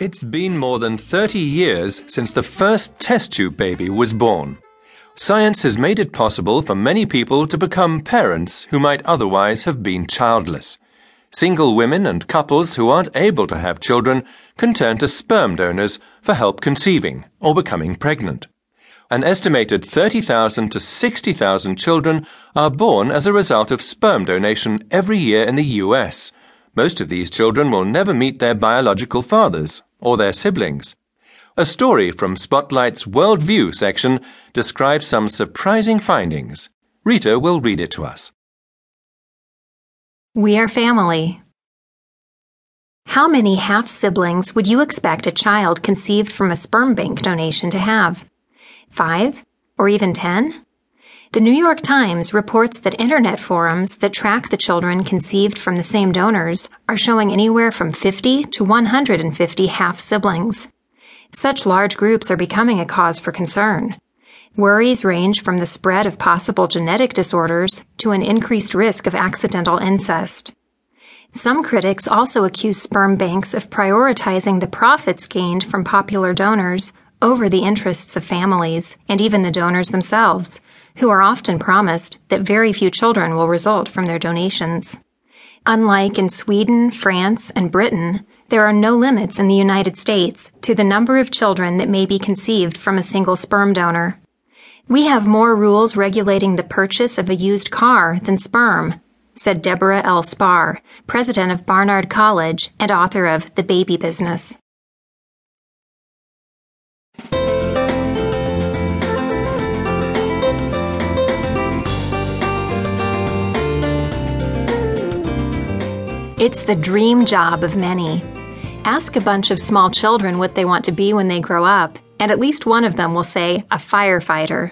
It's been more than 30 years since the first test tube baby was born. Science has made it possible for many people to become parents who might otherwise have been childless. Single women and couples who aren't able to have children can turn to sperm donors for help conceiving or becoming pregnant. An estimated 30,000 to 60,000 children are born as a result of sperm donation every year in the US. Most of these children will never meet their biological fathers or their siblings. A story from Spotlight's Worldview section describes some surprising findings. Rita will read it to us. We are family. How many half siblings would you expect a child conceived from a sperm bank donation to have? Five? Or even ten? The New York Times reports that internet forums that track the children conceived from the same donors are showing anywhere from 50 to 150 half siblings. Such large groups are becoming a cause for concern. Worries range from the spread of possible genetic disorders to an increased risk of accidental incest. Some critics also accuse sperm banks of prioritizing the profits gained from popular donors over the interests of families and even the donors themselves who are often promised that very few children will result from their donations. Unlike in Sweden, France, and Britain, there are no limits in the United States to the number of children that may be conceived from a single sperm donor. We have more rules regulating the purchase of a used car than sperm, said Debora L. Spar, president of Barnard College and author of The Baby Business. It's the dream job of many. Ask a bunch of small children what they want to be when they grow up, and at least one of them will say a firefighter.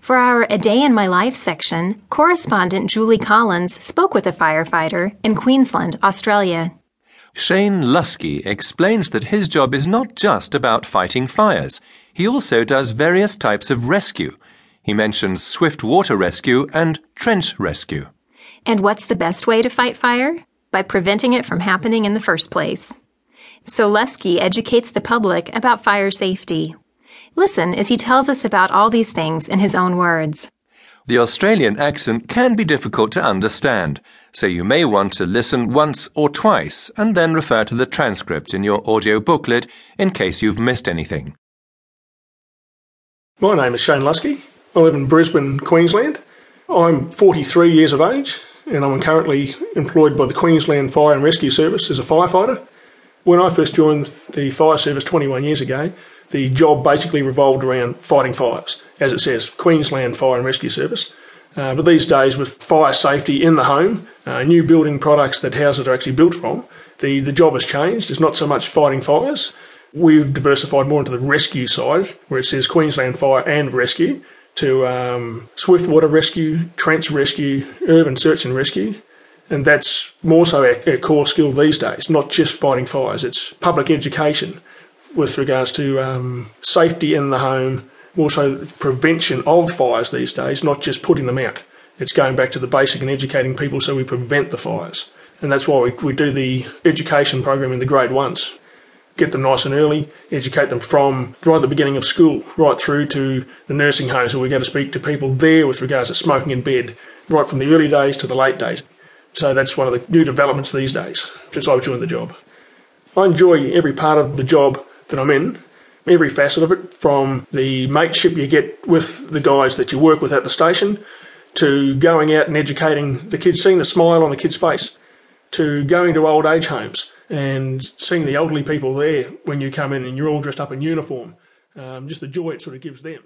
For our A Day in My Life section, correspondent Julie Collins spoke with a firefighter in Queensland, Australia. Shane Lusky explains that his job is not just about fighting fires. He also does various types of rescue. He mentions swift water rescue and trench rescue. And what's the best way to fight fire? By preventing it from happening in the first place. So Lusky educates the public about fire safety. Listen as he tells us about all these things in his own words. The Australian accent can be difficult to understand, so you may want to listen once or twice and then refer to the transcript in your audio booklet in case you've missed anything. My name is Shane Lusky. I live in Brisbane, Queensland. I'm 43 years of age and I'm currently employed by the Queensland Fire and Rescue Service as a firefighter. When I first joined the fire service 21 years ago, the job basically revolved around fighting fires, as it says, Queensland Fire and Rescue Service. Uh, but these days, with fire safety in the home, uh, new building products that houses are actually built from, the, the job has changed. It's not so much fighting fires. We've diversified more into the rescue side, where it says Queensland Fire and Rescue, to um, swift water rescue, trench rescue, urban search and rescue. And that's more so our, our, core skill these days, not just fighting fires. It's public education with regards to um, safety in the home, also prevention of fires these days, not just putting them out. It's going back to the basic and educating people so we prevent the fires. And that's why we, we do the education program in the grade ones get them nice and early, educate them from right at the beginning of school right through to the nursing homes where we go to speak to people there with regards to smoking in bed, right from the early days to the late days. So that's one of the new developments these days since I've joined the job. I enjoy every part of the job that I'm in, every facet of it, from the mateship you get with the guys that you work with at the station, to going out and educating the kids, seeing the smile on the kids' face, to going to old age homes and seeing the elderly people there when you come in and you're all dressed up in uniform, um, just the joy it sort of gives them.